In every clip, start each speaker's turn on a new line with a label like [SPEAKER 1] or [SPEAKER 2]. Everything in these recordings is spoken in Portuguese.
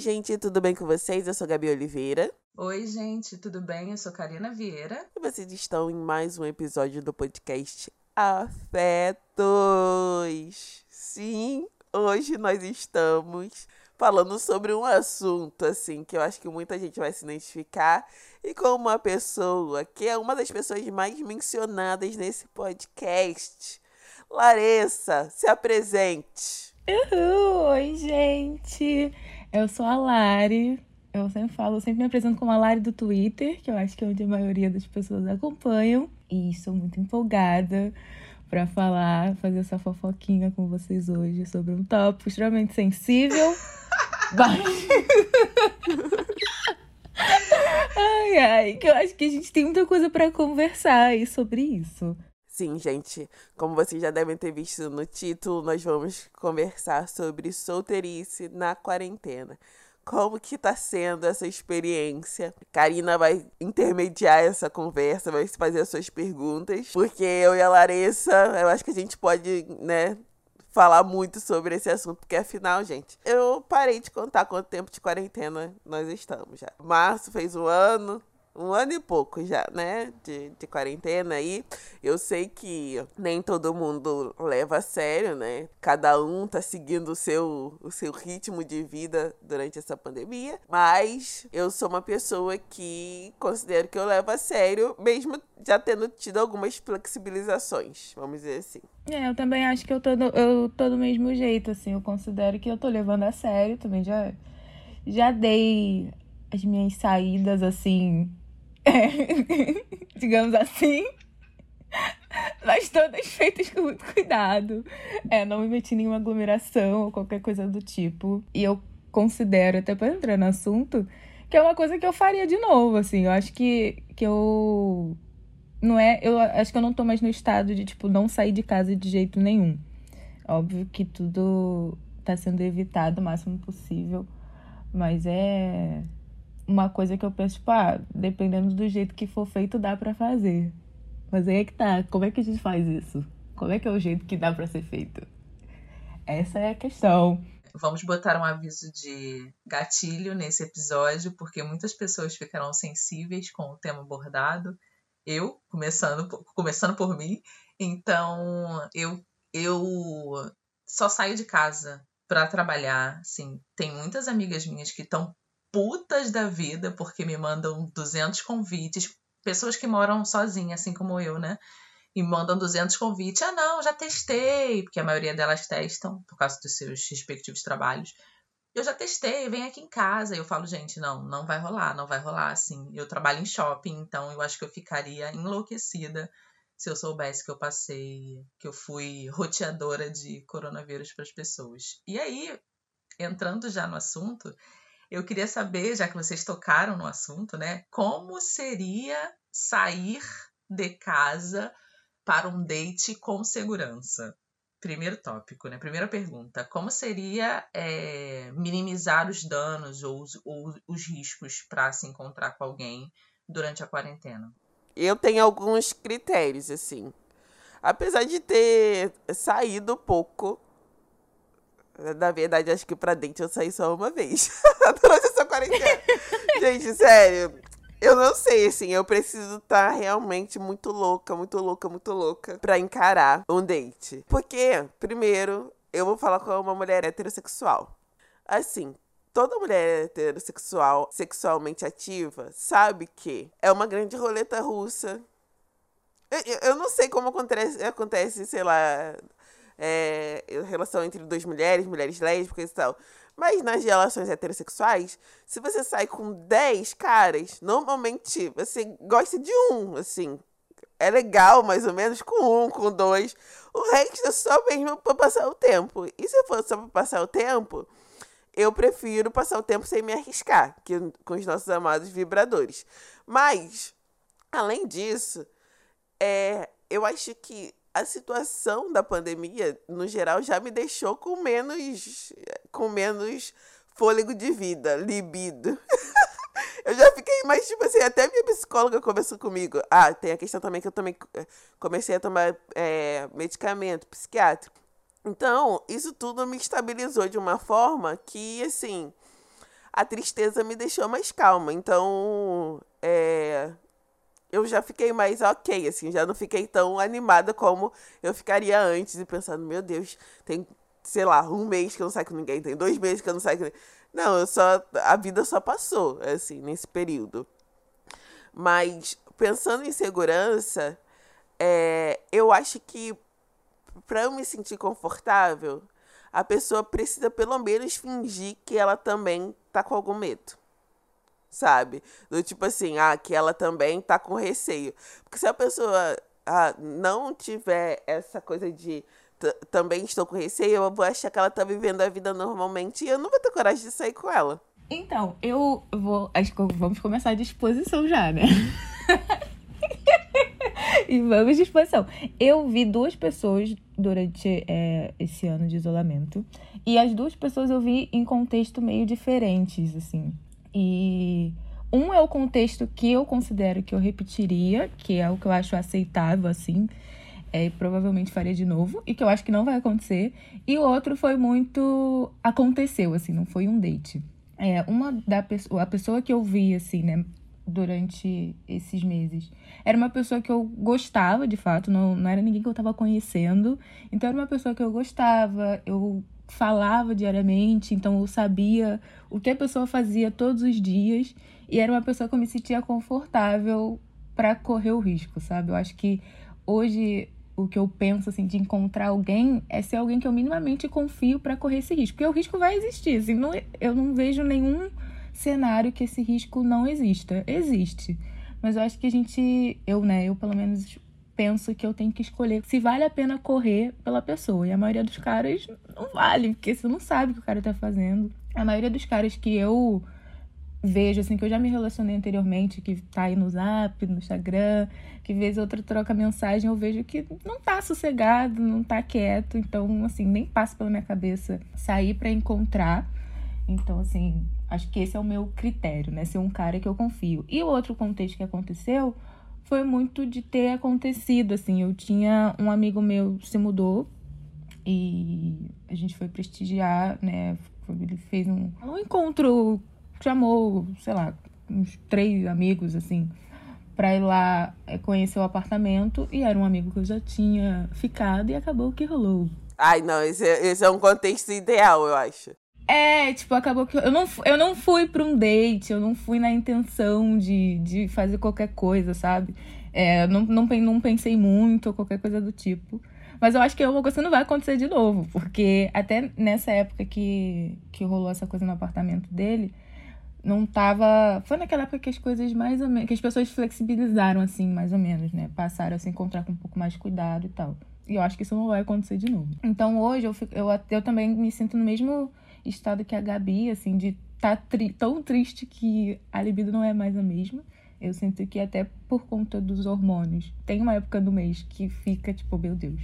[SPEAKER 1] gente, tudo bem com vocês? Eu sou Gabi Oliveira.
[SPEAKER 2] Oi, gente, tudo bem? Eu sou Karina Vieira.
[SPEAKER 1] E vocês estão em mais um episódio do podcast Afetos. Sim, hoje nós estamos falando sobre um assunto assim que eu acho que muita gente vai se identificar e com uma pessoa que é uma das pessoas mais mencionadas nesse podcast. Larissa, se apresente.
[SPEAKER 3] Uhul! Oi, gente! Eu sou a Lari. Eu sempre falo, eu sempre me apresento como a Lari do Twitter, que eu acho que é onde a maioria das pessoas acompanham. E estou muito empolgada para falar, fazer essa fofoquinha com vocês hoje sobre um tópico extremamente sensível. mas... ai, ai, que eu acho que a gente tem muita coisa para conversar aí sobre isso.
[SPEAKER 1] Sim, gente, como vocês já devem ter visto no título, nós vamos conversar sobre solteirice na quarentena. Como que tá sendo essa experiência? Karina vai intermediar essa conversa, vai fazer as suas perguntas, porque eu e a Larissa, eu acho que a gente pode, né, falar muito sobre esse assunto, porque afinal, gente, eu parei de contar quanto tempo de quarentena nós estamos já. Março fez um ano, um ano e pouco já, né? De, de quarentena aí. Eu sei que nem todo mundo leva a sério, né? Cada um tá seguindo o seu, o seu ritmo de vida durante essa pandemia. Mas eu sou uma pessoa que considero que eu levo a sério, mesmo já tendo tido algumas flexibilizações, vamos dizer assim.
[SPEAKER 3] É, eu também acho que eu tô, do, eu tô do mesmo jeito, assim. Eu considero que eu tô levando a sério. Também já, já dei as minhas saídas, assim, digamos assim. Mas todas feitas com muito cuidado. É, não me meti em nenhuma aglomeração ou qualquer coisa do tipo. E eu considero, até para entrar no assunto, que é uma coisa que eu faria de novo, assim. Eu acho que, que eu. Não é. Eu acho que eu não tô mais no estado de, tipo, não sair de casa de jeito nenhum. Óbvio que tudo tá sendo evitado o máximo possível. Mas é uma coisa que eu penso, tipo, ah, dependendo do jeito que for feito, dá para fazer. Mas aí é que tá, como é que a gente faz isso? Como é que é o jeito que dá para ser feito? Essa é a questão.
[SPEAKER 2] Vamos botar um aviso de gatilho nesse episódio, porque muitas pessoas ficarão sensíveis com o tema abordado. Eu, começando, começando por mim. Então, eu, eu só saio de casa para trabalhar. Assim, tem muitas amigas minhas que estão putas da vida porque me mandam 200 convites, pessoas que moram sozinhas, assim como eu, né? E mandam 200 convites. Ah, não, já testei, porque a maioria delas testam por causa dos seus respectivos trabalhos. Eu já testei, vem aqui em casa. E eu falo, gente, não, não vai rolar, não vai rolar assim. Eu trabalho em shopping, então eu acho que eu ficaria enlouquecida se eu soubesse que eu passei, que eu fui roteadora de coronavírus para as pessoas. E aí, entrando já no assunto, eu queria saber, já que vocês tocaram no assunto, né, como seria sair de casa para um date com segurança? Primeiro tópico, né? Primeira pergunta: como seria é, minimizar os danos ou os, ou os riscos para se encontrar com alguém durante a quarentena?
[SPEAKER 1] Eu tenho alguns critérios, assim. Apesar de ter saído pouco na verdade, acho que pra dente eu saí só uma vez. Durante essa quarentena. Gente, sério. Eu não sei, assim, eu preciso estar tá realmente muito louca, muito louca, muito louca pra encarar um date. Porque, primeiro, eu vou falar com uma mulher heterossexual. Assim, toda mulher heterossexual, sexualmente ativa, sabe que é uma grande roleta russa. Eu, eu não sei como acontece, acontece, sei lá, é, relação entre duas mulheres, mulheres lésbicas e tal. Mas nas relações heterossexuais, se você sai com 10 caras, normalmente você gosta de um, assim. É legal, mais ou menos, com um, com dois. O resto é só mesmo pra passar o tempo. E se for só pra passar o tempo, eu prefiro passar o tempo sem me arriscar, que, com os nossos amados vibradores. Mas, além disso, é, eu acho que a situação da pandemia, no geral, já me deixou com menos, com menos fôlego de vida, libido. eu já fiquei mais, tipo assim, até minha psicóloga conversou comigo. Ah, tem a questão também que eu também eh, comecei a tomar é, medicamento psiquiátrico. Então, isso tudo me estabilizou de uma forma que, assim, a tristeza me deixou mais calma. Então, é, eu já fiquei mais ok, assim, já não fiquei tão animada como eu ficaria antes e pensando, meu Deus, tem, sei lá, um mês que eu não saio com ninguém, tem dois meses que eu não saio com ninguém. Não, eu só. A vida só passou, assim, nesse período. Mas, pensando em segurança, é, eu acho que para eu me sentir confortável, a pessoa precisa pelo menos fingir que ela também tá com algum medo. Sabe? Do tipo assim, ah, que ela também tá com receio. Porque se a pessoa ah, não tiver essa coisa de também estou com receio, eu vou achar que ela tá vivendo a vida normalmente e eu não vou ter coragem de sair com ela.
[SPEAKER 3] Então, eu vou. Acho que vamos começar a disposição já, né? e vamos de exposição. Eu vi duas pessoas durante é, esse ano de isolamento. E as duas pessoas eu vi em contexto meio diferentes, assim. E um é o contexto que eu considero que eu repetiria, que é o que eu acho aceitável, assim. É, provavelmente faria de novo, e que eu acho que não vai acontecer. E o outro foi muito. aconteceu, assim, não foi um date. É, uma da pessoa, a pessoa que eu vi, assim, né, durante esses meses. Era uma pessoa que eu gostava, de fato, não, não era ninguém que eu estava conhecendo. Então, era uma pessoa que eu gostava, eu falava diariamente, então eu sabia o que a pessoa fazia todos os dias. E era uma pessoa que eu me sentia confortável para correr o risco, sabe? Eu acho que hoje o que eu penso assim de encontrar alguém é ser alguém que eu minimamente confio para correr esse risco, porque o risco vai existir, assim, não, eu não vejo nenhum cenário que esse risco não exista. Existe. Mas eu acho que a gente, eu, né, eu pelo menos penso que eu tenho que escolher se vale a pena correr pela pessoa. E a maioria dos caras não vale, porque você não sabe o que o cara tá fazendo. A maioria dos caras que eu vejo, assim, que eu já me relacionei anteriormente, que tá aí no Zap, no Instagram, que vez outra troca mensagem, eu vejo que não tá sossegado, não tá quieto. Então, assim, nem passa pela minha cabeça sair para encontrar. Então, assim, Acho que esse é o meu critério, né? Ser um cara que eu confio. E o outro contexto que aconteceu foi muito de ter acontecido, assim. Eu tinha um amigo meu se mudou e a gente foi prestigiar, né? Ele fez um, um encontro, chamou, sei lá, uns três amigos, assim, pra ir lá é, conhecer o apartamento. E era um amigo que eu já tinha ficado e acabou que rolou.
[SPEAKER 1] Ai, não, esse é, esse é um contexto ideal, eu acho.
[SPEAKER 3] É, tipo, acabou que eu não, eu não fui pra um date, eu não fui na intenção de, de fazer qualquer coisa, sabe? É, não, não, não pensei muito ou qualquer coisa do tipo. Mas eu acho que uma coisa não vai acontecer de novo, porque até nessa época que, que rolou essa coisa no apartamento dele, não tava. Foi naquela época que as coisas mais ou menos. que as pessoas flexibilizaram, assim, mais ou menos, né? Passaram a se encontrar com um pouco mais de cuidado e tal. E eu acho que isso não vai acontecer de novo. Então hoje eu, fico, eu, eu também me sinto no mesmo estado que a Gabi, assim, de tá tri tão triste que a libido não é mais a mesma. Eu sinto que até por conta dos hormônios, tem uma época do mês que fica tipo, meu Deus,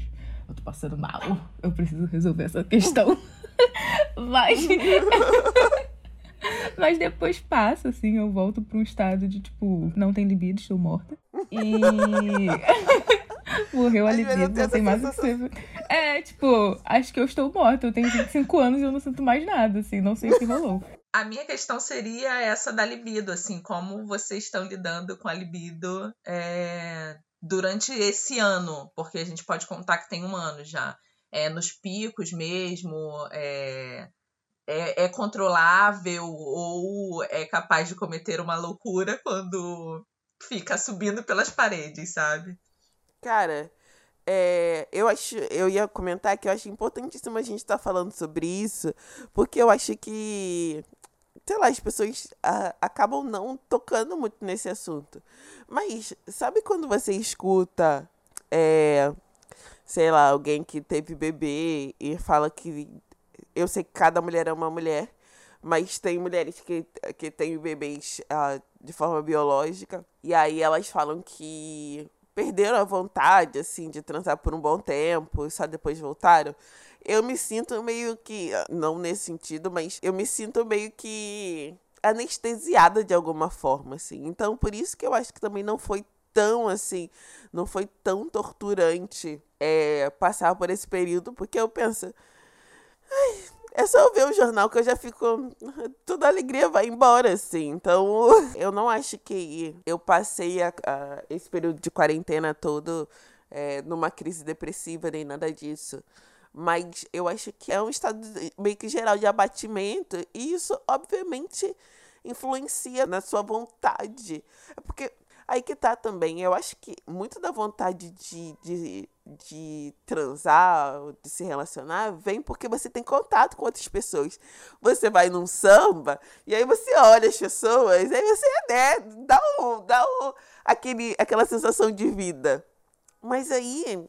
[SPEAKER 3] eu tô passando mal, eu preciso resolver essa questão. Mas. Mas depois passa, assim, eu volto pra um estado de, tipo, não tem libido, estou morta. E. Morreu a libido, não tem mais o que ser. É, tipo, acho que eu estou morta. Eu tenho 25 anos e eu não sinto mais nada, assim, não sei o que rolou.
[SPEAKER 2] A minha questão seria essa da libido, assim, como vocês estão lidando com a libido é, durante esse ano, porque a gente pode contar que tem um ano já. É, nos picos mesmo, é, é, é controlável ou é capaz de cometer uma loucura quando fica subindo pelas paredes, sabe?
[SPEAKER 1] Cara, é, eu acho, eu ia comentar que eu acho importantíssimo a gente estar tá falando sobre isso, porque eu acho que, sei lá, as pessoas a, acabam não tocando muito nesse assunto. Mas sabe quando você escuta, é, sei lá, alguém que teve bebê e fala que eu sei que cada mulher é uma mulher, mas tem mulheres que, que têm bebês uh, de forma biológica, e aí elas falam que perderam a vontade, assim, de transar por um bom tempo e só depois voltaram. Eu me sinto meio que, não nesse sentido, mas eu me sinto meio que anestesiada de alguma forma, assim. Então, por isso que eu acho que também não foi tão, assim, não foi tão torturante é, passar por esse período, porque eu penso, É só eu ver o jornal que eu já fico. Toda alegria vai embora, assim. Então, eu não acho que eu passei a, a, esse período de quarentena todo é, numa crise depressiva nem nada disso. Mas eu acho que é um estado meio que geral de abatimento. E isso, obviamente, influencia na sua vontade. É porque Aí que tá também. Eu acho que muito da vontade de, de, de transar, de se relacionar, vem porque você tem contato com outras pessoas. Você vai num samba, e aí você olha as pessoas, aí você, né, dá, um, dá um, aquele, aquela sensação de vida. Mas aí,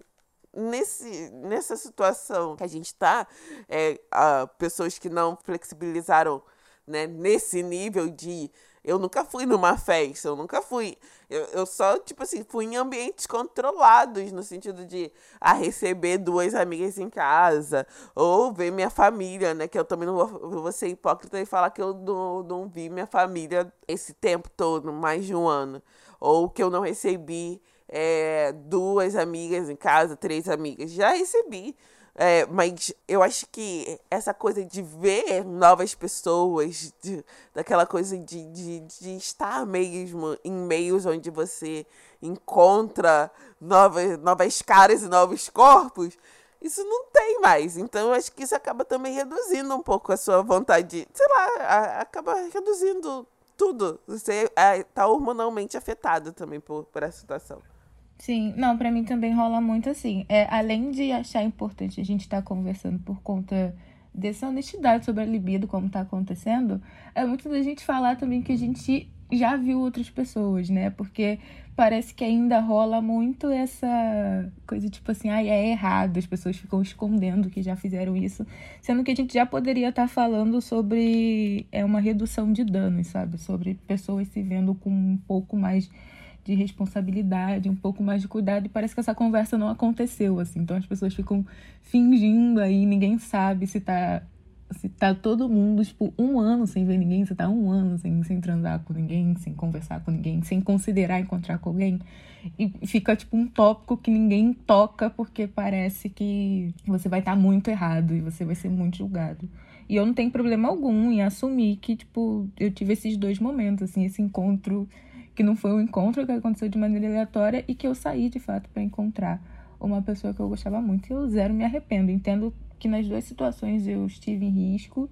[SPEAKER 1] nesse, nessa situação que a gente tá, é, a, pessoas que não flexibilizaram né, nesse nível de eu nunca fui numa festa, eu nunca fui. Eu, eu só, tipo assim, fui em ambientes controlados, no sentido de a receber duas amigas em casa, ou ver minha família, né? Que eu também não vou, vou ser hipócrita e falar que eu não, não vi minha família esse tempo todo, mais de um ano. Ou que eu não recebi é, duas amigas em casa, três amigas. Já recebi. É, mas eu acho que essa coisa de ver novas pessoas, de, daquela coisa de, de, de estar mesmo em meios onde você encontra novas, novas caras e novos corpos, isso não tem mais. Então, eu acho que isso acaba também reduzindo um pouco a sua vontade, sei lá, a, acaba reduzindo tudo. Você está hormonalmente afetado também por, por essa situação.
[SPEAKER 3] Sim, não, para mim também rola muito assim. É, além de achar importante a gente estar tá conversando por conta dessa honestidade sobre a libido, como tá acontecendo, é muito da gente falar também que a gente já viu outras pessoas, né? Porque parece que ainda rola muito essa coisa tipo assim, ai, é errado, as pessoas ficam escondendo que já fizeram isso, sendo que a gente já poderia estar tá falando sobre é uma redução de danos, sabe? Sobre pessoas se vendo com um pouco mais de responsabilidade, um pouco mais de cuidado, e parece que essa conversa não aconteceu, assim. Então as pessoas ficam fingindo aí, ninguém sabe se tá se tá todo mundo, tipo, um ano sem ver ninguém, se tá um ano sem, sem transar com ninguém, sem conversar com ninguém, sem considerar encontrar com alguém. E fica, tipo, um tópico que ninguém toca porque parece que você vai estar tá muito errado e você vai ser muito julgado. E eu não tenho problema algum em assumir que, tipo, eu tive esses dois momentos, assim, esse encontro que não foi um encontro que aconteceu de maneira aleatória e que eu saí de fato para encontrar uma pessoa que eu gostava muito e eu zero me arrependo. Entendo que nas duas situações eu estive em risco,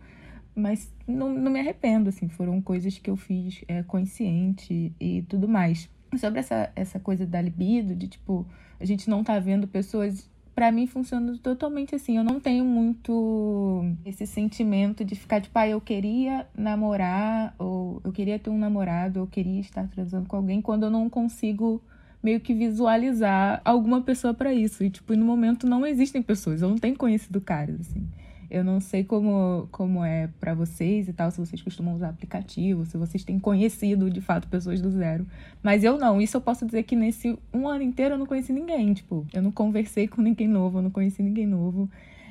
[SPEAKER 3] mas não, não me arrependo, assim, foram coisas que eu fiz é, consciente e tudo mais. Sobre essa, essa coisa da libido, de tipo, a gente não tá vendo pessoas para mim funciona totalmente assim. Eu não tenho muito esse sentimento de ficar tipo, ah, eu queria namorar, ou eu queria ter um namorado, ou eu queria estar transando com alguém, quando eu não consigo meio que visualizar alguma pessoa para isso. E, tipo, no momento não existem pessoas. Eu não tenho conhecido caras, assim. Eu não sei como, como é para vocês e tal, se vocês costumam usar aplicativo, se vocês têm conhecido de fato pessoas do zero. Mas eu não. Isso eu posso dizer que nesse um ano inteiro eu não conheci ninguém. Tipo, eu não conversei com ninguém novo, eu não conheci ninguém novo.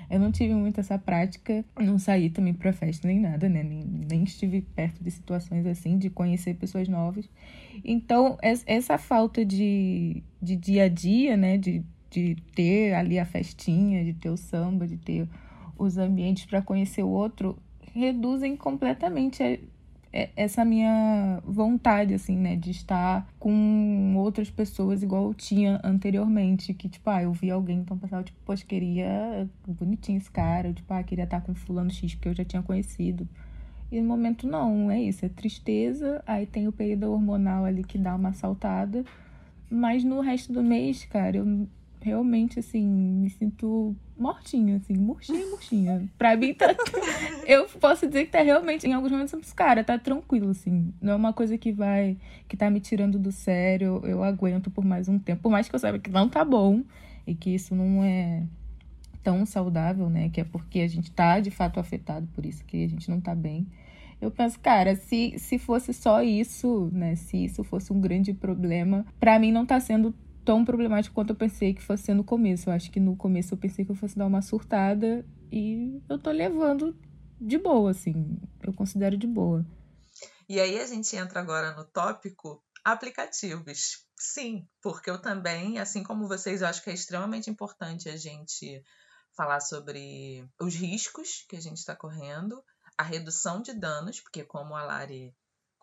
[SPEAKER 3] Eu não tive muito essa prática, não saí também pra festa nem nada, né? Nem, nem estive perto de situações assim, de conhecer pessoas novas. Então, essa falta de, de dia a dia, né? De, de ter ali a festinha, de ter o samba, de ter os ambientes para conhecer o outro reduzem completamente essa minha vontade, assim, né, de estar com outras pessoas igual eu tinha anteriormente, que, tipo, ah, eu vi alguém, então passava, tipo, poxa, queria, bonitinho esse cara, tipo, ah, queria estar com fulano X, porque eu já tinha conhecido. E no momento, não, é isso, é tristeza, aí tem o período hormonal ali que dá uma saltada, mas no resto do mês, cara, eu realmente, assim, me sinto mortinha, assim, murchinha, murchinha. Pra mim, tá... eu posso dizer que tá realmente, em alguns momentos, cara, tá tranquilo, assim. Não é uma coisa que vai, que tá me tirando do sério, eu aguento por mais um tempo. Por mais que eu saiba que não tá bom e que isso não é tão saudável, né? Que é porque a gente tá, de fato, afetado por isso, que a gente não tá bem. Eu penso, cara, se, se fosse só isso, né? Se isso fosse um grande problema, para mim não tá sendo tão problemático quanto eu pensei que fosse no começo. Eu acho que no começo eu pensei que eu fosse dar uma surtada e eu tô levando de boa, assim. Eu considero de boa.
[SPEAKER 2] E aí a gente entra agora no tópico aplicativos. Sim, porque eu também, assim como vocês, eu acho que é extremamente importante a gente falar sobre os riscos que a gente está correndo, a redução de danos, porque como a Lari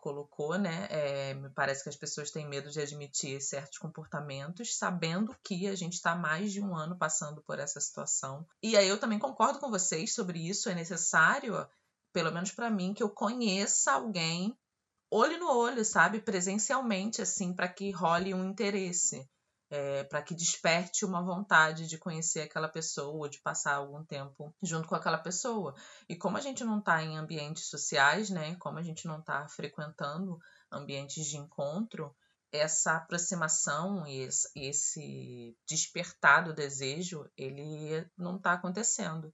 [SPEAKER 2] colocou, né? É, me parece que as pessoas têm medo de admitir certos comportamentos, sabendo que a gente está mais de um ano passando por essa situação. E aí eu também concordo com vocês sobre isso. É necessário, pelo menos para mim, que eu conheça alguém olho no olho, sabe? Presencialmente, assim, para que role um interesse é, para que desperte uma vontade de conhecer aquela pessoa, ou de passar algum tempo junto com aquela pessoa. E como a gente não está em ambientes sociais, né? Como a gente não está frequentando ambientes de encontro, essa aproximação e esse despertar do desejo, ele não está acontecendo.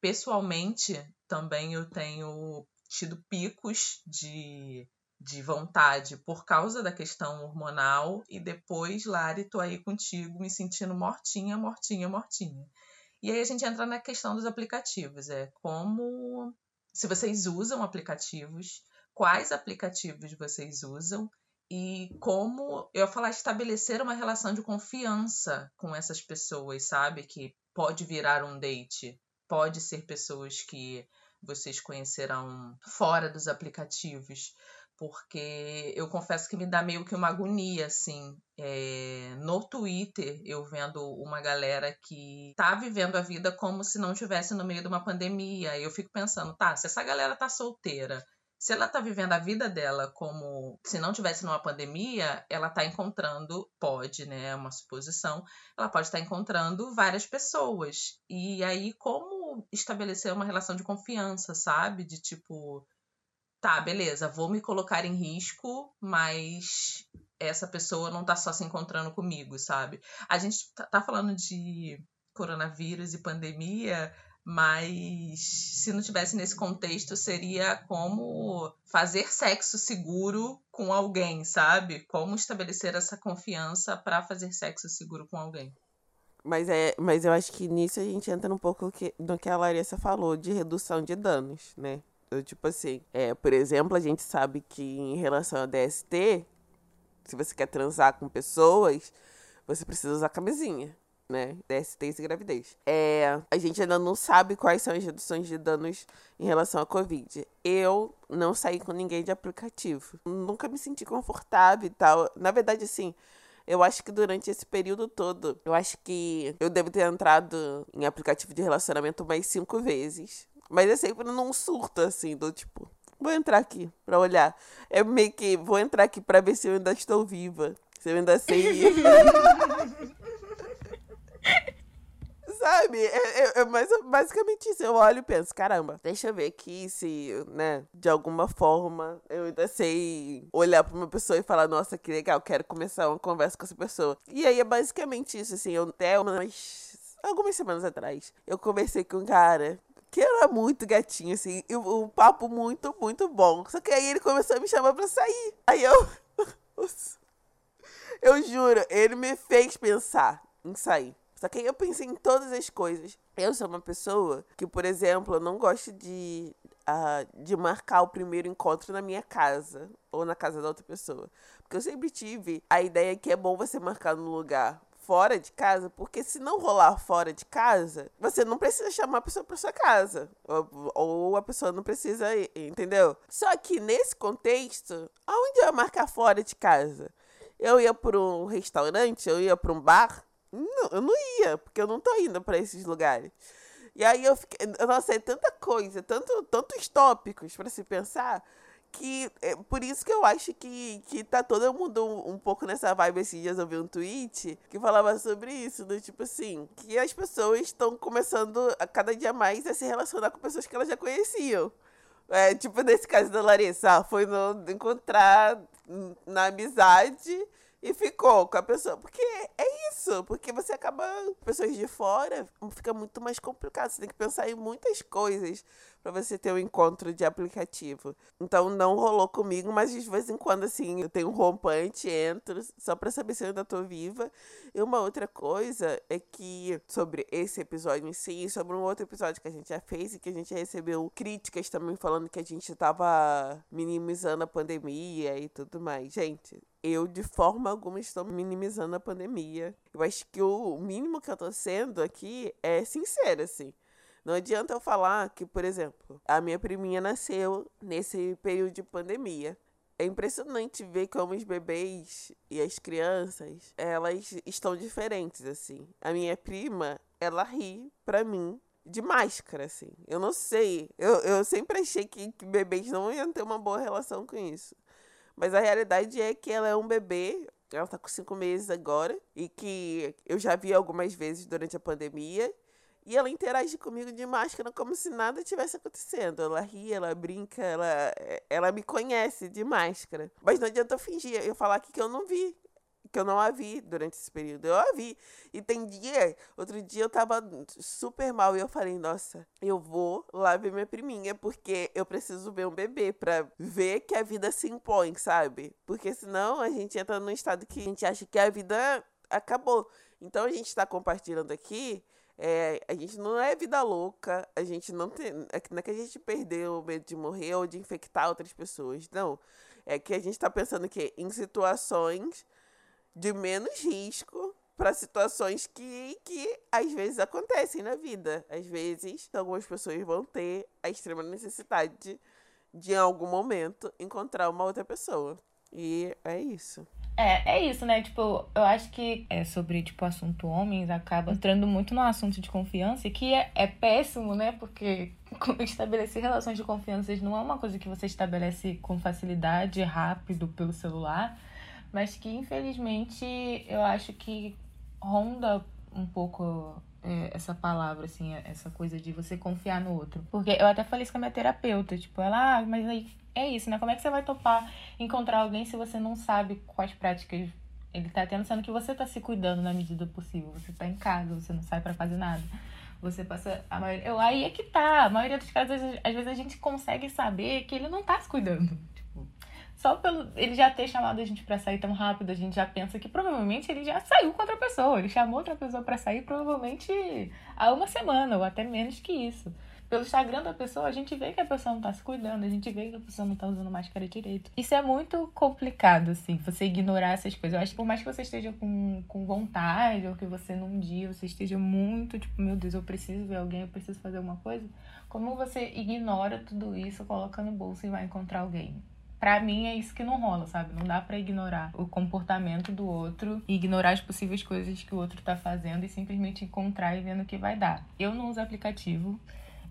[SPEAKER 2] Pessoalmente, também eu tenho tido picos de de vontade por causa da questão hormonal e depois, Lari, tô aí contigo me sentindo mortinha, mortinha, mortinha. E aí a gente entra na questão dos aplicativos, é como se vocês usam aplicativos, quais aplicativos vocês usam e como eu falar estabelecer uma relação de confiança com essas pessoas, sabe? Que pode virar um date, pode ser pessoas que vocês conhecerão fora dos aplicativos porque eu confesso que me dá meio que uma agonia, assim. É, no Twitter, eu vendo uma galera que tá vivendo a vida como se não estivesse no meio de uma pandemia. E eu fico pensando, tá, se essa galera tá solteira, se ela tá vivendo a vida dela como se não tivesse numa pandemia, ela tá encontrando, pode, né, é uma suposição, ela pode estar tá encontrando várias pessoas. E aí, como estabelecer uma relação de confiança, sabe? De tipo, tá, beleza, vou me colocar em risco, mas essa pessoa não tá só se encontrando comigo, sabe? A gente tá, tá falando de coronavírus e pandemia, mas se não tivesse nesse contexto, seria como fazer sexo seguro com alguém, sabe? Como estabelecer essa confiança para fazer sexo seguro com alguém.
[SPEAKER 1] Mas, é, mas eu acho que nisso a gente entra um pouco no que a Larissa falou de redução de danos, né? Tipo assim, é, por exemplo, a gente sabe que em relação a DST, se você quer transar com pessoas, você precisa usar camisinha, né? DST e gravidez. É, a gente ainda não sabe quais são as reduções de danos em relação à Covid. Eu não saí com ninguém de aplicativo. Nunca me senti confortável e tal. Na verdade, assim, eu acho que durante esse período todo, eu acho que eu devo ter entrado em aplicativo de relacionamento mais cinco vezes. Mas é sempre num surto, assim, do tipo, vou entrar aqui pra olhar. É meio que, vou entrar aqui pra ver se eu ainda estou viva. Se eu ainda sei. Sabe? É, é, é mais, basicamente isso. Eu olho e penso, caramba, deixa eu ver aqui se, né, de alguma forma eu ainda sei olhar pra uma pessoa e falar, nossa, que legal, quero começar uma conversa com essa pessoa. E aí é basicamente isso, assim, eu até umas algumas semanas atrás, eu conversei com um cara que era muito gatinho, assim, e um papo muito, muito bom. Só que aí ele começou a me chamar pra sair. Aí eu. eu juro, ele me fez pensar em sair. Só que aí eu pensei em todas as coisas. Eu sou uma pessoa que, por exemplo, eu não gosto de, uh, de marcar o primeiro encontro na minha casa ou na casa da outra pessoa. Porque eu sempre tive a ideia que é bom você marcar no lugar fora de casa, porque se não rolar fora de casa, você não precisa chamar a pessoa para sua casa. Ou, ou, a pessoa não precisa ir, entendeu? Só que nesse contexto, aonde eu ia marcar fora de casa? Eu ia para um restaurante, eu ia para um bar? Não, eu não ia, porque eu não tô indo para esses lugares. E aí eu fiquei, nossa, é tanta coisa, tanto, tantos tópicos para se pensar que é por isso que eu acho que, que tá todo mundo um, um, pouco nessa vibe esses dias eu vi um tweet que falava sobre isso, do tipo assim, que as pessoas estão começando a cada dia mais a se relacionar com pessoas que elas já conheciam. É, tipo nesse caso da Larissa, foi no, encontrar na amizade e ficou com a pessoa. Porque é isso, porque você acaba, pessoas de fora, fica muito mais complicado. Você tem que pensar em muitas coisas para você ter um encontro de aplicativo. Então não rolou comigo, mas de vez em quando, assim, eu tenho um rompante, entro, só pra saber se eu ainda tô viva. E uma outra coisa é que, sobre esse episódio em si, sobre um outro episódio que a gente já fez e que a gente recebeu críticas também falando que a gente tava minimizando a pandemia e tudo mais. Gente, eu de forma alguma estou minimizando a pandemia. Eu acho que o mínimo que eu tô sendo aqui é sincero, assim. Não adianta eu falar que, por exemplo, a minha priminha nasceu nesse período de pandemia. É impressionante ver como os bebês e as crianças, elas estão diferentes, assim. A minha prima, ela ri pra mim de máscara, assim. Eu não sei. Eu, eu sempre achei que, que bebês não iam ter uma boa relação com isso. Mas a realidade é que ela é um bebê, ela tá com cinco meses agora, e que eu já vi algumas vezes durante a pandemia, e ela interage comigo de máscara como se nada tivesse acontecendo. Ela ri, ela brinca, ela, ela me conhece de máscara. Mas não adianta eu fingir, eu falar aqui que eu não vi. Que eu não a vi durante esse período. Eu a vi. E tem dia, outro dia eu tava super mal e eu falei, nossa, eu vou lá ver minha priminha, porque eu preciso ver um bebê pra ver que a vida se impõe, sabe? Porque senão a gente entra num estado que a gente acha que a vida acabou. Então a gente tá compartilhando aqui é, a gente não é vida louca, a gente não tem. É não é que a gente perdeu o medo de morrer ou de infectar outras pessoas. Não. É que a gente está pensando que em situações de menos risco para situações que, que às vezes acontecem na vida. Às vezes, algumas pessoas vão ter a extrema necessidade de, de em algum momento, encontrar uma outra pessoa. E é isso.
[SPEAKER 3] É, é isso, né? Tipo, eu acho que é sobre, tipo, assunto homens acaba entrando muito no assunto de confiança, que é, é péssimo, né? Porque estabelecer relações de confiança não é uma coisa que você estabelece com facilidade, rápido, pelo celular, mas que, infelizmente, eu acho que ronda um pouco é, essa palavra, assim, essa coisa de você confiar no outro. Porque eu até falei isso com a minha terapeuta, tipo, ela, ah, mas aí é isso, né? Como é que você vai topar encontrar alguém se você não sabe quais práticas ele tá tendo, sendo que você tá se cuidando na medida possível. Você tá em casa, você não sai para fazer nada. Você passa. A maioria, eu, aí é que tá. A maioria dos casos, às vezes, a gente consegue saber que ele não tá se cuidando. Só pelo ele já ter chamado a gente para sair tão rápido, a gente já pensa que provavelmente ele já saiu com outra pessoa. Ele chamou outra pessoa para sair provavelmente há uma semana, ou até menos que isso pelo Instagram da pessoa, a gente vê que a pessoa não tá se cuidando, a gente vê que a pessoa não tá usando máscara direito. Isso é muito complicado, assim, você ignorar essas coisas. Eu acho que por mais que você esteja com, com vontade, ou que você num dia você esteja muito, tipo, meu Deus, eu preciso ver alguém, eu preciso fazer alguma coisa, como você ignora tudo isso, coloca no bolso e vai encontrar alguém? Pra mim é isso que não rola, sabe? Não dá para ignorar o comportamento do outro, ignorar as possíveis coisas que o outro tá fazendo e simplesmente encontrar e vendo o que vai dar. Eu não uso aplicativo,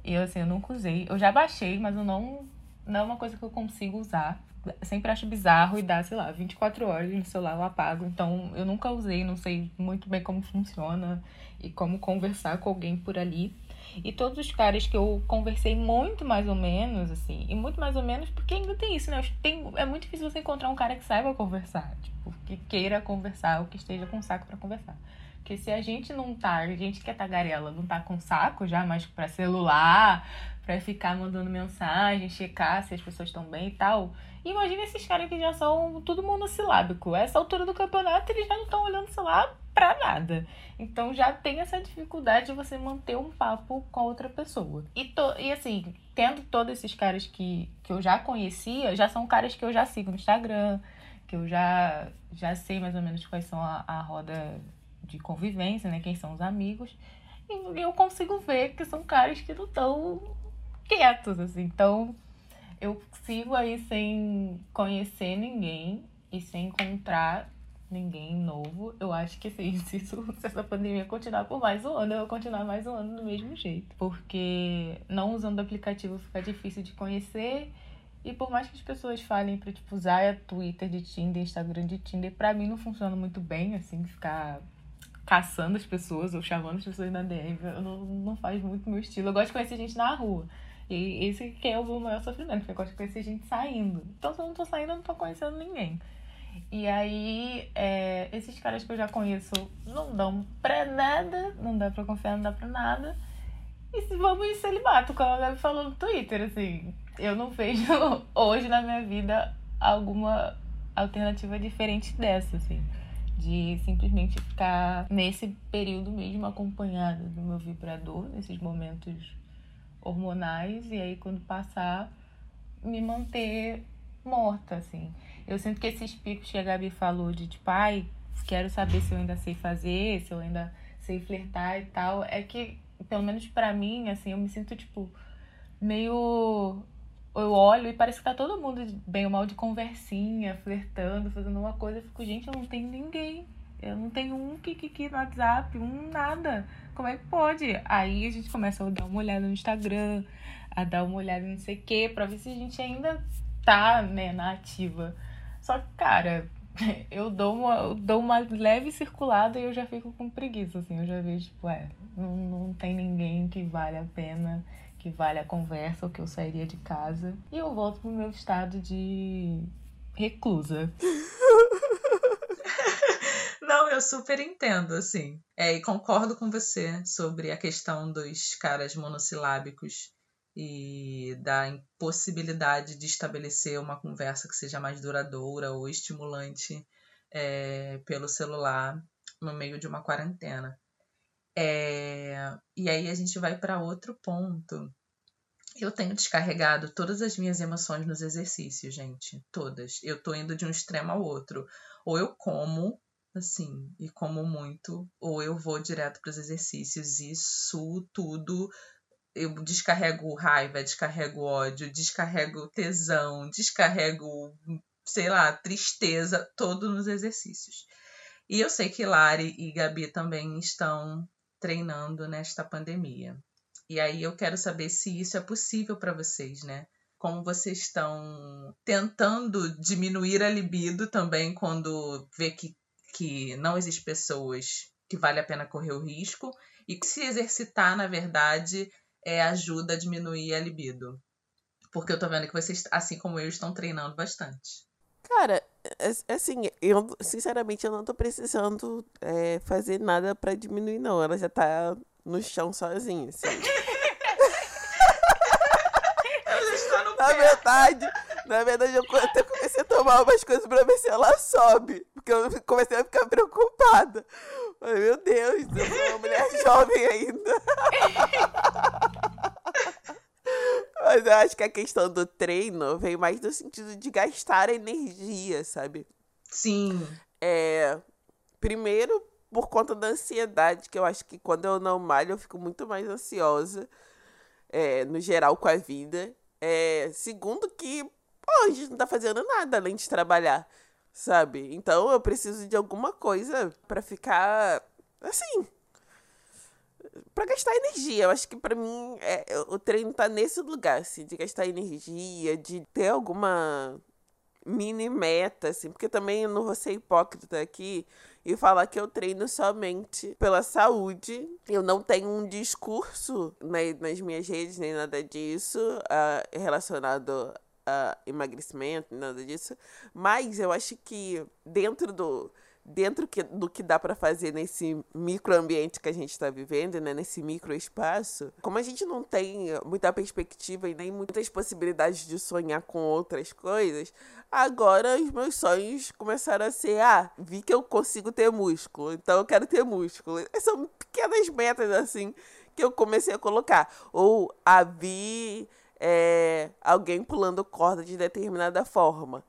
[SPEAKER 3] eu, assim, eu nunca usei. Eu já baixei, mas eu não, não é uma coisa que eu consigo usar. Sempre acho bizarro e dá, sei lá, 24 horas no celular eu apago. Então, eu nunca usei, não sei muito bem como funciona e como conversar com alguém por ali. E todos os caras que eu conversei muito mais ou menos, assim, e muito mais ou menos porque ainda tem isso, né? Tem, é muito difícil você encontrar um cara que saiba conversar, tipo, que queira conversar ou que esteja com saco para conversar. Porque se a gente não tá, a gente que é tagarela, não tá com saco já, mas pra celular, pra ficar mandando mensagem, checar se as pessoas estão bem e tal. Imagina esses caras que já são todo monossilábico. Essa altura do campeonato, eles já não estão olhando o celular pra nada. Então já tem essa dificuldade de você manter um papo com a outra pessoa. E, to, e assim, tendo todos esses caras que, que eu já conhecia, já são caras que eu já sigo no Instagram, que eu já, já sei mais ou menos quais são a, a roda de convivência, né? Quem são os amigos. E eu consigo ver que são caras que não estão quietos, assim. Então, eu sigo aí sem conhecer ninguém e sem encontrar ninguém novo. Eu acho que assim, se, isso, se essa pandemia continuar por mais um ano, eu vou continuar mais um ano do mesmo jeito. Porque não usando aplicativo fica difícil de conhecer. E por mais que as pessoas falem pra, tipo, usar Twitter de Tinder, Instagram de Tinder, pra mim não funciona muito bem, assim, ficar caçando as pessoas ou chamando as pessoas na DM. Eu não, não faz muito meu estilo. Eu gosto de conhecer gente na rua. E esse que é o meu maior sofrimento, porque eu gosto de conhecer gente saindo. Então, se eu não tô saindo, eu não tô conhecendo ninguém. E aí, é, esses caras que eu já conheço não dão pra nada, não dá pra confiar, não dá pra nada. E se vamos em celibato, como a Gabi falou no Twitter, assim. Eu não vejo hoje na minha vida alguma alternativa diferente dessa, assim. De simplesmente ficar nesse período mesmo acompanhada do meu vibrador, nesses momentos hormonais, e aí quando passar, me manter morta, assim. Eu sinto que esses picos que a Gabi falou de tipo, ai, quero saber se eu ainda sei fazer, se eu ainda sei flertar e tal, é que, pelo menos para mim, assim, eu me sinto, tipo, meio. Eu olho e parece que tá todo mundo bem ou mal de conversinha, flertando, fazendo uma coisa. Eu fico, gente, eu não tenho ninguém. Eu não tenho um kikiki no WhatsApp, um nada. Como é que pode? Aí a gente começa a dar uma olhada no Instagram, a dar uma olhada não sei o quê, pra ver se a gente ainda tá, né, na ativa. Só que, cara, eu dou uma, eu dou uma leve circulada e eu já fico com preguiça, assim. Eu já vejo, tipo, é, não, não tem ninguém que vale a pena, que vale a conversa ou que eu sairia de casa. E eu volto pro meu estado de reclusa.
[SPEAKER 2] Não, eu super entendo, assim. É, e concordo com você sobre a questão dos caras monossilábicos e da impossibilidade de estabelecer uma conversa que seja mais duradoura ou estimulante é, pelo celular no meio de uma quarentena. É, e aí a gente vai para outro ponto. Eu tenho descarregado todas as minhas emoções nos exercícios, gente. Todas. Eu tô indo de um extremo ao outro. Ou eu como, assim, e como muito, ou eu vou direto para os exercícios. Isso tudo eu descarrego raiva, descarrego ódio, descarrego tesão, descarrego, sei lá, tristeza, todo nos exercícios. E eu sei que Lari e Gabi também estão treinando nesta pandemia. E aí eu quero saber se isso é possível para vocês, né? Como vocês estão tentando diminuir a libido também quando vê que, que não existe pessoas que vale a pena correr o risco e se exercitar, na verdade, é, ajuda a diminuir a libido. Porque eu tô vendo que vocês, assim como eu, estão treinando bastante.
[SPEAKER 1] Cara, é, é assim, eu sinceramente eu não tô precisando é, fazer nada para diminuir, não. Ela já tá no chão sozinha, assim. na verdade, na verdade, eu até comecei a tomar umas coisas pra ver se ela sobe. Porque eu comecei a ficar preocupada. Ai, meu Deus, eu sou uma mulher jovem ainda. Mas eu acho que a questão do treino vem mais no sentido de gastar energia, sabe?
[SPEAKER 2] Sim.
[SPEAKER 1] É, primeiro, por conta da ansiedade, que eu acho que quando eu não malho, eu fico muito mais ansiosa, é, no geral, com a vida. É, segundo, que pô, a gente não tá fazendo nada além de trabalhar, sabe? Então eu preciso de alguma coisa para ficar assim. Pra gastar energia, eu acho que pra mim é, o treino tá nesse lugar, assim, de gastar energia, de ter alguma mini meta, assim, porque também eu não vou ser hipócrita aqui e falar que eu treino somente pela saúde. Eu não tenho um discurso nas minhas redes, nem nada disso uh, relacionado a emagrecimento, nada disso. Mas eu acho que dentro do dentro que, do que dá para fazer nesse microambiente que a gente está vivendo, né, nesse microespaço, como a gente não tem muita perspectiva e nem muitas possibilidades de sonhar com outras coisas, agora os meus sonhos começaram a ser, ah, vi que eu consigo ter músculo, então eu quero ter músculo. São pequenas metas assim que eu comecei a colocar. Ou a ah, vi é, alguém pulando corda de determinada forma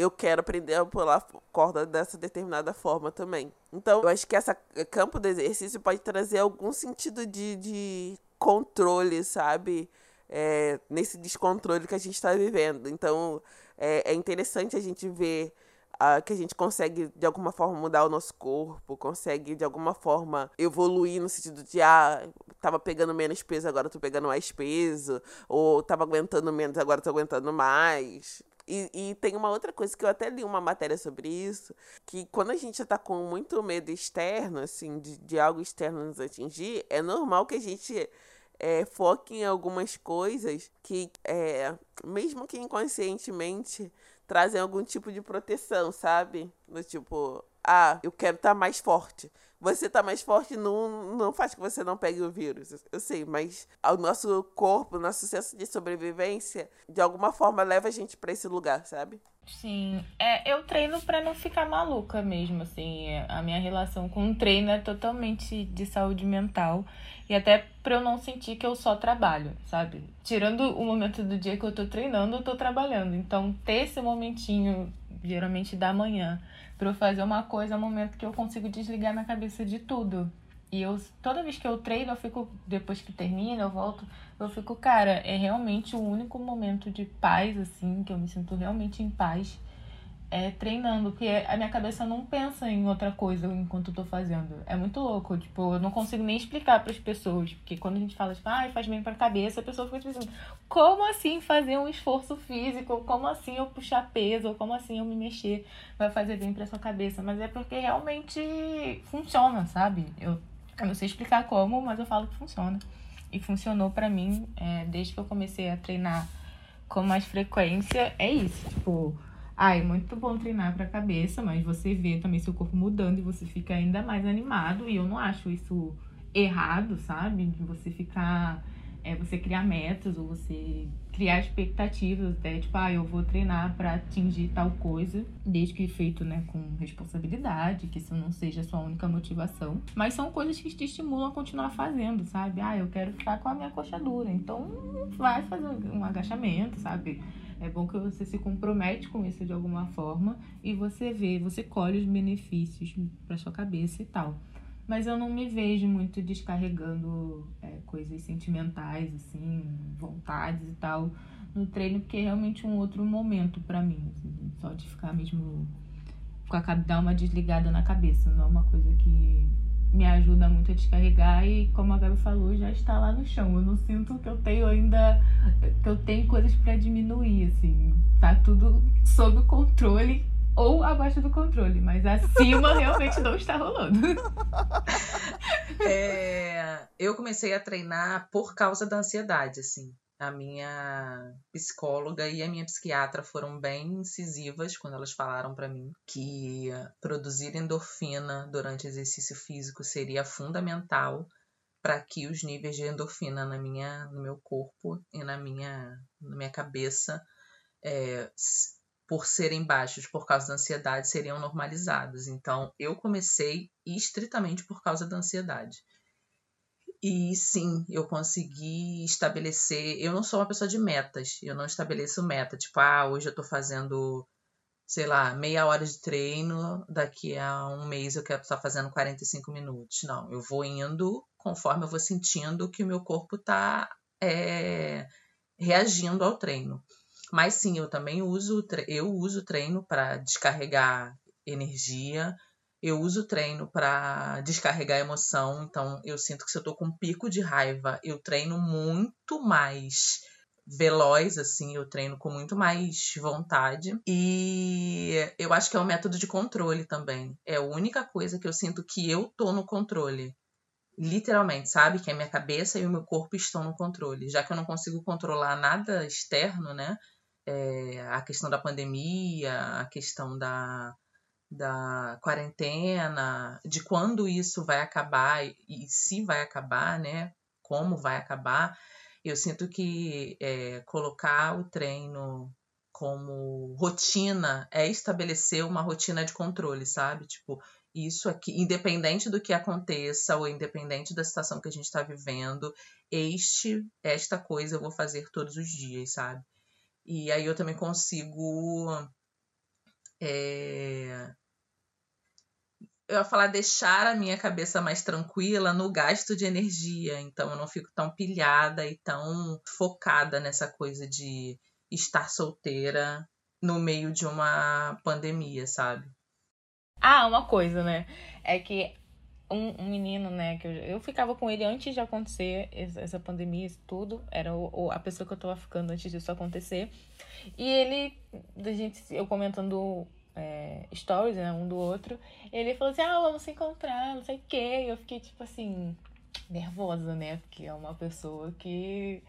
[SPEAKER 1] eu quero aprender a pular corda dessa determinada forma também. Então, eu acho que esse campo do exercício pode trazer algum sentido de, de controle, sabe? É, nesse descontrole que a gente está vivendo. Então, é, é, interessante a gente ver uh, que a gente consegue, de alguma forma, mudar o nosso corpo, consegue, de alguma forma, evoluir no sentido de, ah, tava pegando menos peso, agora tô pegando mais peso, ou tava aguentando menos, agora tô aguentando mais. E, e, tem uma outra coisa que eu até li uma matéria sobre isso, que quando a gente tá com muito medo externo, assim, de, de algo externo nos atingir, é normal que a gente é, foque em algumas coisas que, é, mesmo que inconscientemente, trazem algum tipo de proteção, sabe? Do tipo, ah, eu quero estar tá mais forte. Você estar tá mais forte não, não faz que você não pegue o vírus, eu sei, mas o nosso corpo, o nosso senso de sobrevivência, de alguma forma leva a gente para esse lugar, sabe?
[SPEAKER 3] Sim, é, eu treino para não ficar maluca mesmo, assim. A minha relação com o treino é totalmente de saúde mental e até para eu não sentir que eu só trabalho, sabe? Tirando o momento do dia que eu tô treinando, eu tô trabalhando. Então, ter esse momentinho, geralmente da manhã, para fazer uma coisa é um momento que eu consigo desligar minha cabeça de tudo. E eu, toda vez que eu treino, eu fico, depois que termina, eu volto, eu fico, cara, é realmente o único momento de paz, assim, que eu me sinto realmente em paz, é treinando, porque a minha cabeça não pensa em outra coisa enquanto eu tô fazendo. É muito louco, tipo, eu não consigo nem explicar para as pessoas, porque quando a gente fala, tipo, ah, faz bem pra cabeça, a pessoa fica pensando, como assim fazer um esforço físico? Como assim eu puxar peso? Ou como assim eu me mexer vai fazer bem pra sua cabeça? Mas é porque realmente funciona, sabe? Eu eu não sei explicar como, mas eu falo que funciona. E funcionou para mim é, desde que eu comecei a treinar com mais frequência. É isso, tipo, ai, é muito bom treinar pra cabeça, mas você vê também seu corpo mudando e você fica ainda mais animado. E eu não acho isso errado, sabe? De você ficar é você criar metas ou você criar expectativas, até tipo, ah, eu vou treinar para atingir tal coisa, desde que feito, né, com responsabilidade, que isso não seja a sua única motivação. Mas são coisas que te estimulam a continuar fazendo, sabe? Ah, eu quero ficar com a minha coxa dura, então vai fazer um agachamento, sabe? É bom que você se compromete com isso de alguma forma e você vê, você colhe os benefícios para sua cabeça e tal. Mas eu não me vejo muito descarregando é, coisas sentimentais, assim, vontades e tal, no treino, porque é realmente um outro momento para mim. Assim, só de ficar mesmo. Com a, dar uma desligada na cabeça. Não é uma coisa que me ajuda muito a descarregar e, como a Gabi falou, já está lá no chão. Eu não sinto que eu tenho ainda. que eu tenho coisas para diminuir, assim. Tá tudo sob controle ou abaixo do controle, mas acima realmente não está rolando.
[SPEAKER 2] É, eu comecei a treinar por causa da ansiedade, assim. A minha psicóloga e a minha psiquiatra foram bem incisivas quando elas falaram para mim que produzir endorfina durante exercício físico seria fundamental para que os níveis de endorfina na minha, no meu corpo e na minha, na minha cabeça é, por serem baixos por causa da ansiedade, seriam normalizados. Então, eu comecei estritamente por causa da ansiedade. E sim, eu consegui estabelecer. Eu não sou uma pessoa de metas, eu não estabeleço meta. Tipo, ah, hoje eu tô fazendo, sei lá, meia hora de treino, daqui a um mês eu quero estar fazendo 45 minutos. Não, eu vou indo conforme eu vou sentindo que o meu corpo tá é, reagindo ao treino. Mas sim, eu também uso, eu uso treino para descarregar energia, eu uso treino para descarregar emoção. Então, eu sinto que se eu tô com um pico de raiva, eu treino muito mais veloz, assim, eu treino com muito mais vontade. E eu acho que é um método de controle também. É a única coisa que eu sinto que eu tô no controle. Literalmente, sabe? Que a minha cabeça e o meu corpo estão no controle. Já que eu não consigo controlar nada externo, né? é, a questão da pandemia, a questão da, da quarentena, de quando isso vai acabar e, e se vai acabar, né? Como vai acabar. Eu sinto que é, colocar o treino como rotina é estabelecer uma rotina de controle, sabe? Tipo, isso aqui, independente do que aconteça ou independente da situação que a gente está vivendo, este, esta coisa eu vou fazer todos os dias, sabe? E aí eu também consigo. É, eu ia falar deixar a minha cabeça mais tranquila no gasto de energia. Então eu não fico tão pilhada e tão focada nessa coisa de estar solteira no meio de uma pandemia, sabe?
[SPEAKER 3] Ah, uma coisa, né? É que um, um, menino, né, que eu, eu ficava com ele antes de acontecer essa pandemia, tudo. Era o, a pessoa que eu tava ficando antes disso acontecer. E ele, da gente, eu comentando é, stories, né, um do outro, ele falou assim: ah, vamos se encontrar, não sei o quê. E eu fiquei, tipo assim, nervosa, né, porque é uma pessoa que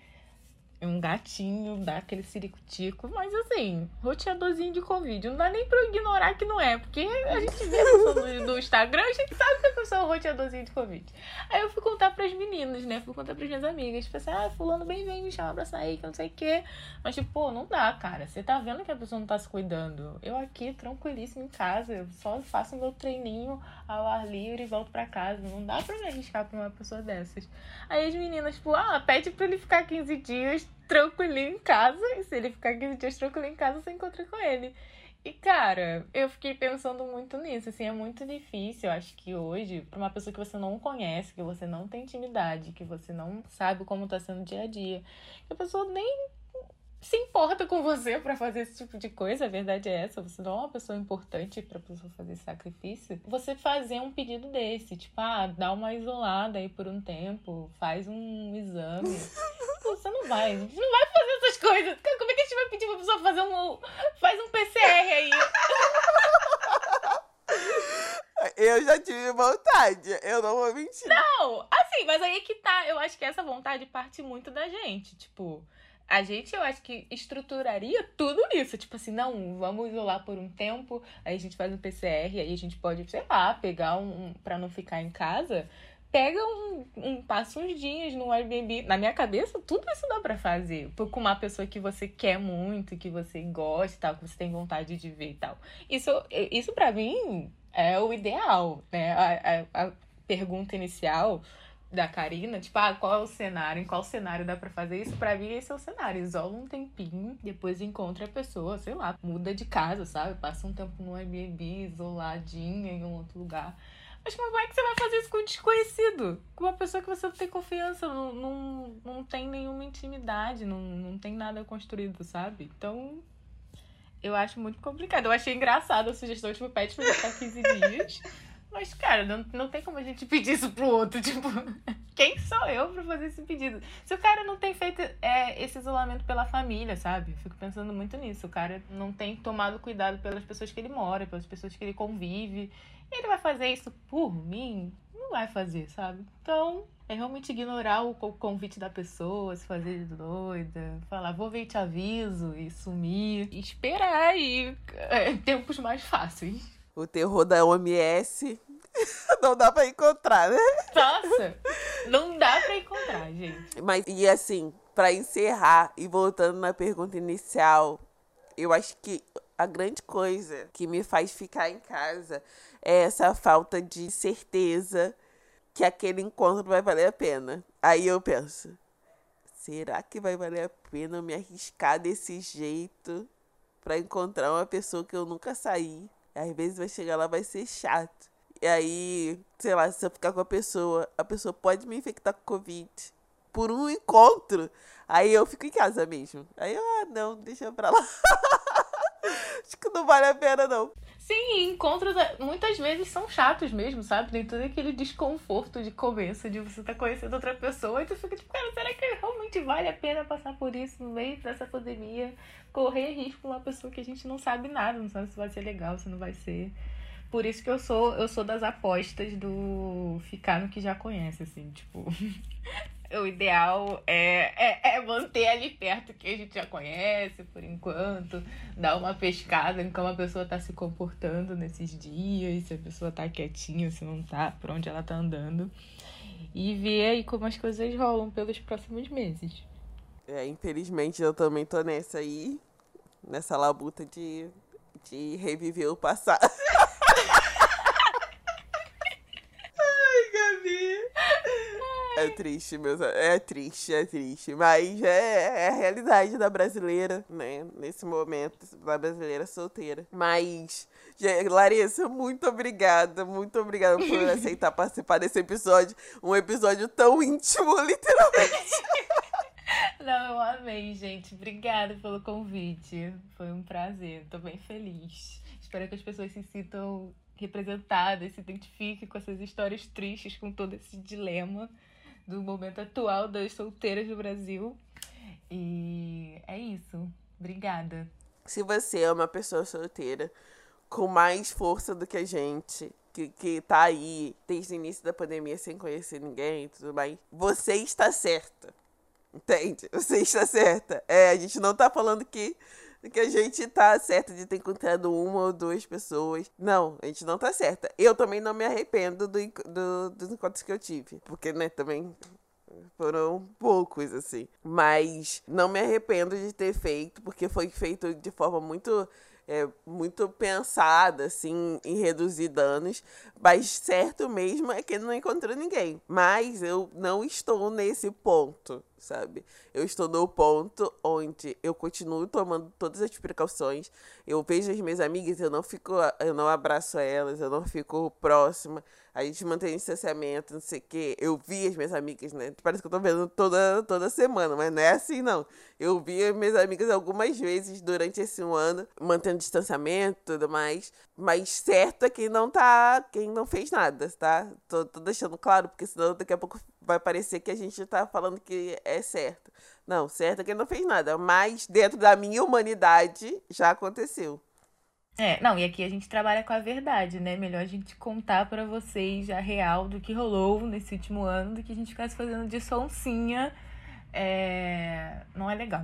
[SPEAKER 3] um gatinho, dá aquele ciricutico, mas assim, roteadorzinho de Covid. Não dá nem pra ignorar que não é, porque a gente vê a no Instagram, a gente sabe que a pessoa é um roteadorzinho de Covid. Aí eu fui contar pras meninas, né? Fui contar pras minhas amigas. Falei assim, ah, fulano bem vem me chamar pra sair, que não sei o quê. Mas, tipo, pô, não dá, cara. Você tá vendo que a pessoa não tá se cuidando. Eu aqui, tranquilíssimo em casa, eu só faço meu treininho ao ar livre e volto pra casa. Não dá pra me arriscar pra uma pessoa dessas. Aí as meninas, tipo, ah, pede pra ele ficar 15 dias tranquilinho em casa. E se ele ficar 15 dias tranquilinho em casa, você encontra com ele. E, cara, eu fiquei pensando muito nisso, assim, é muito difícil, eu acho que hoje, pra uma pessoa que você não conhece, que você não tem intimidade, que você não sabe como tá sendo o dia a dia, que a pessoa nem se importa com você para fazer esse tipo de coisa, a verdade é essa, você não é uma pessoa importante para pessoa fazer esse sacrifício. Você fazer um pedido desse, tipo, ah, dá uma isolada aí por um tempo, faz um exame. você não vai, não vai fazer essas coisas. Como é que a gente vai pedir pra pessoa fazer um faz um PCR aí?
[SPEAKER 1] Eu já tive vontade, eu não vou mentir.
[SPEAKER 3] Não, assim, mas aí é que tá. Eu acho que essa vontade parte muito da gente. Tipo, a gente, eu acho que estruturaria tudo nisso. Tipo assim, não, vamos isolar por um tempo, aí a gente faz um PCR, aí a gente pode, sei lá, pegar um. um pra não ficar em casa. Pega um, um. Passa uns dias no Airbnb. Na minha cabeça, tudo isso dá pra fazer. Com uma pessoa que você quer muito, que você gosta tal, que você tem vontade de ver e tal. Isso, isso pra mim é o ideal, né? A, a, a pergunta inicial da Karina, tipo, ah, qual é o cenário? Em qual cenário dá para fazer isso? Para mim, esse é o cenário. Isola um tempinho, depois encontra a pessoa, sei lá, muda de casa, sabe? Passa um tempo no Airbnb, isoladinha em um outro lugar. Mas como é que você vai fazer isso com um desconhecido? Com uma pessoa que você não tem confiança, não, não, não tem nenhuma intimidade, não, não tem nada construído, sabe? Então, eu acho muito complicado. Eu achei engraçado a sugestão, tipo, pede pra ficar 15 dias. Mas, cara, não, não tem como a gente pedir isso pro outro. Tipo, quem sou eu pra fazer esse pedido? Se o cara não tem feito é, esse isolamento pela família, sabe? Fico pensando muito nisso. O cara não tem tomado cuidado pelas pessoas que ele mora, pelas pessoas que ele convive. E ele vai fazer isso por mim? Não vai fazer, sabe? Então, é realmente ignorar o convite da pessoa, se fazer de doida, falar, vou ver te aviso e sumir. E esperar aí é, tempos mais fáceis
[SPEAKER 1] o terror da OMS não dá pra encontrar, né?
[SPEAKER 3] Nossa, não dá pra encontrar, gente.
[SPEAKER 1] Mas, e assim, para encerrar e voltando na pergunta inicial, eu acho que a grande coisa que me faz ficar em casa é essa falta de certeza que aquele encontro vai valer a pena. Aí eu penso, será que vai valer a pena eu me arriscar desse jeito para encontrar uma pessoa que eu nunca saí? Às vezes vai chegar lá, vai ser chato. E aí, sei lá, se eu ficar com a pessoa, a pessoa pode me infectar com Covid por um encontro. Aí eu fico em casa mesmo. Aí eu, ah, não, deixa pra lá. Acho que não vale a pena, não.
[SPEAKER 3] Sim, encontros é, muitas vezes são chatos mesmo, sabe? Tem todo aquele desconforto de começo, de você tá conhecendo outra pessoa e tu fica tipo, cara, será que realmente vale a pena passar por isso no meio dessa pandemia? Correr risco com uma pessoa que a gente não sabe nada, não sabe se vai ser legal, se não vai ser. Por isso que eu sou, eu sou das apostas do ficar no que já conhece, assim, tipo. o ideal é, é, é, manter ali perto que a gente já conhece por enquanto, dar uma pescada em como a pessoa tá se comportando nesses dias, se a pessoa tá quietinha, se não tá, por onde ela tá andando. E ver aí como as coisas rolam pelos próximos meses.
[SPEAKER 1] É, infelizmente eu também tô nessa aí, nessa labuta de, de reviver o passado. É triste, meus É triste, é triste. Mas é, é a realidade da brasileira, né? Nesse momento, da brasileira solteira. Mas, Larissa, muito obrigada. Muito obrigada por aceitar participar desse episódio. Um episódio tão íntimo, literalmente.
[SPEAKER 3] Não, eu amei, gente. Obrigada pelo convite. Foi um prazer. Tô bem feliz. Espero que as pessoas se sintam representadas, se identifiquem com essas histórias tristes, com todo esse dilema do momento atual das solteiras do Brasil. E é isso. Obrigada.
[SPEAKER 1] Se você é uma pessoa solteira com mais força do que a gente, que, que tá aí desde o início da pandemia sem conhecer ninguém e tudo mais, você está certa. Entende? Você está certa. É, a gente não tá falando que, que a gente tá certa de ter encontrado uma ou duas pessoas. Não, a gente não tá certa. Eu também não me arrependo do, do, dos encontros que eu tive. Porque, né, também foram poucos, assim. Mas não me arrependo de ter feito, porque foi feito de forma muito é, muito pensada, assim, em reduzir danos. Mas certo mesmo é que não encontrou ninguém. Mas eu não estou nesse ponto, sabe? Eu estou no ponto onde eu continuo tomando todas as precauções. Eu vejo as minhas amigas, eu não fico, eu não abraço elas, eu não fico próxima a gente mantém distanciamento, não sei o quê. Eu vi as minhas amigas, né? Parece que eu tô vendo toda, toda semana, mas não é assim, não. Eu vi as minhas amigas algumas vezes durante esse um ano, mantendo distanciamento e tudo mais. Mas certo é quem não tá, quem não fez nada, tá? Tô, tô deixando claro, porque senão daqui a pouco vai parecer que a gente tá falando que é certo. Não, certo é quem não fez nada. Mas dentro da minha humanidade já aconteceu.
[SPEAKER 3] É, não, e aqui a gente trabalha com a verdade, né? Melhor a gente contar para vocês a real do que rolou nesse último ano do que a gente ficasse fazendo de sonsinha. É... Não é legal.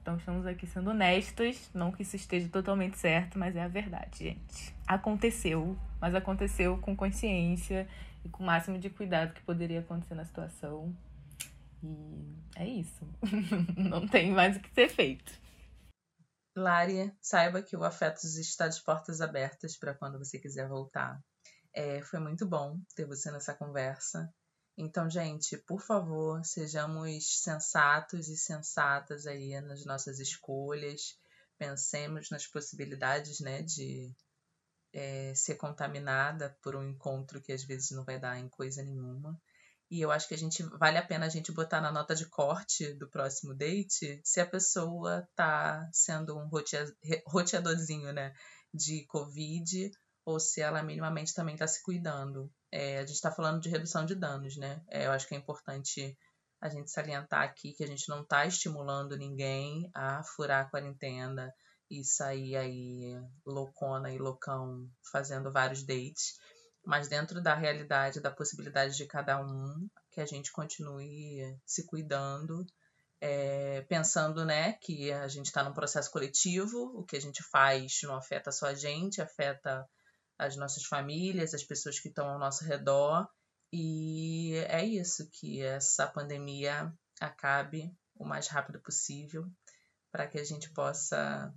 [SPEAKER 3] Então estamos aqui sendo honestos, não que isso esteja totalmente certo, mas é a verdade, gente. Aconteceu, mas aconteceu com consciência e com o máximo de cuidado que poderia acontecer na situação. E é isso. não tem mais o que ser feito.
[SPEAKER 2] Lari, saiba que o Afetos está de portas abertas para quando você quiser voltar. É, foi muito bom ter você nessa conversa. Então, gente, por favor, sejamos sensatos e sensatas aí nas nossas escolhas. Pensemos nas possibilidades, né, de é, ser contaminada por um encontro que às vezes não vai dar em coisa nenhuma. E eu acho que a gente vale a pena a gente botar na nota de corte do próximo date se a pessoa tá sendo um roteadorzinho, né, de Covid ou se ela minimamente também está se cuidando. É, a gente está falando de redução de danos, né? É, eu acho que é importante a gente salientar aqui que a gente não está estimulando ninguém a furar a quarentena e sair aí loucona e loucão fazendo vários dates. Mas dentro da realidade, da possibilidade de cada um, que a gente continue se cuidando, é, pensando né, que a gente está num processo coletivo, o que a gente faz não afeta só a gente, afeta as nossas famílias, as pessoas que estão ao nosso redor, e é isso, que essa pandemia acabe o mais rápido possível para que a gente possa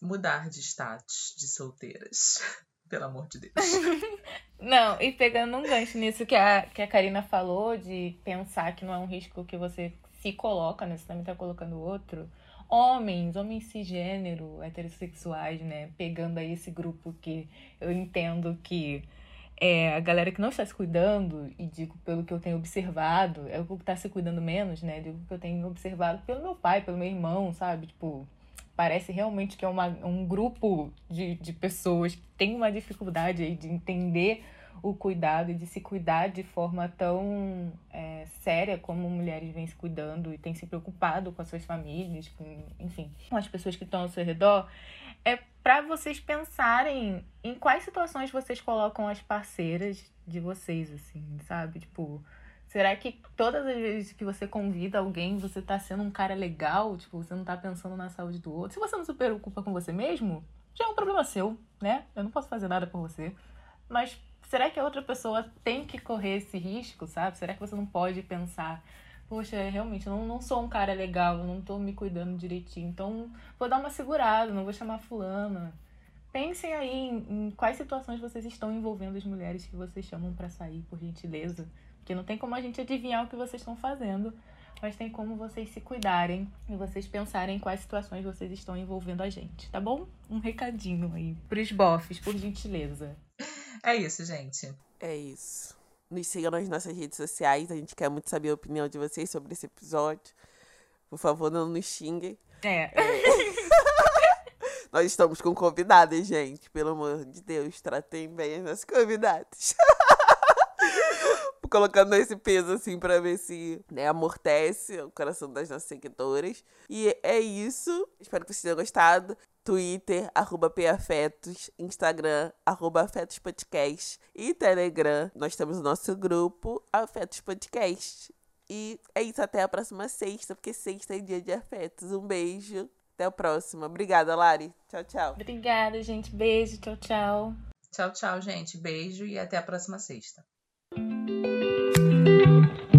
[SPEAKER 2] mudar de status de solteiras. Pelo amor de Deus.
[SPEAKER 3] Não, e pegando um gancho nisso que a, que a Karina falou, de pensar que não é um risco que você se coloca, né? Você também tá colocando outro. Homens, homens cisgênero, heterossexuais, né? Pegando aí esse grupo que eu entendo que é a galera que não está se cuidando, e digo pelo que eu tenho observado, é o que está se cuidando menos, né? Digo que eu tenho observado pelo meu pai, pelo meu irmão, sabe? Tipo, parece realmente que é uma, um grupo de, de pessoas que tem uma dificuldade aí de entender o cuidado e de se cuidar de forma tão é, séria como mulheres vêm se cuidando e têm se preocupado com as suas famílias, com, enfim, com as pessoas que estão ao seu redor, é para vocês pensarem em quais situações vocês colocam as parceiras de vocês, assim, sabe? Tipo, Será que todas as vezes que você convida alguém, você tá sendo um cara legal? Tipo, você não tá pensando na saúde do outro? Se você não se preocupa com você mesmo, já é um problema seu, né? Eu não posso fazer nada por você. Mas será que a outra pessoa tem que correr esse risco, sabe? Será que você não pode pensar, poxa, realmente, eu não, não sou um cara legal, eu não tô me cuidando direitinho, então vou dar uma segurada, não vou chamar fulana. Pensem aí em, em quais situações vocês estão envolvendo as mulheres que vocês chamam para sair, por gentileza. Porque não tem como a gente adivinhar o que vocês estão fazendo, mas tem como vocês se cuidarem e vocês pensarem em quais situações vocês estão envolvendo a gente, tá bom? Um recadinho aí pros bofs, por gentileza.
[SPEAKER 2] É isso, gente.
[SPEAKER 1] É isso. Nos sigam nas nossas redes sociais, a gente quer muito saber a opinião de vocês sobre esse episódio. Por favor, não nos xinguem.
[SPEAKER 3] É. é.
[SPEAKER 1] Nós estamos com convidadas, gente. Pelo amor de Deus, tratem bem as nossas convidadas. colocando esse peso assim para ver se né, amortece o coração das nossas seguidoras. E é isso. Espero que vocês tenham gostado. Twitter, arroba PAfetos, Instagram, arroba Afetos Podcast e Telegram. Nós temos o nosso grupo Afetos Podcast. E é isso, até a próxima sexta, porque sexta é dia de afetos. Um beijo, até a próxima. Obrigada, Lari. Tchau, tchau.
[SPEAKER 3] Obrigada, gente. Beijo, tchau, tchau.
[SPEAKER 2] Tchau, tchau, gente. Beijo e até a próxima sexta. Thank you.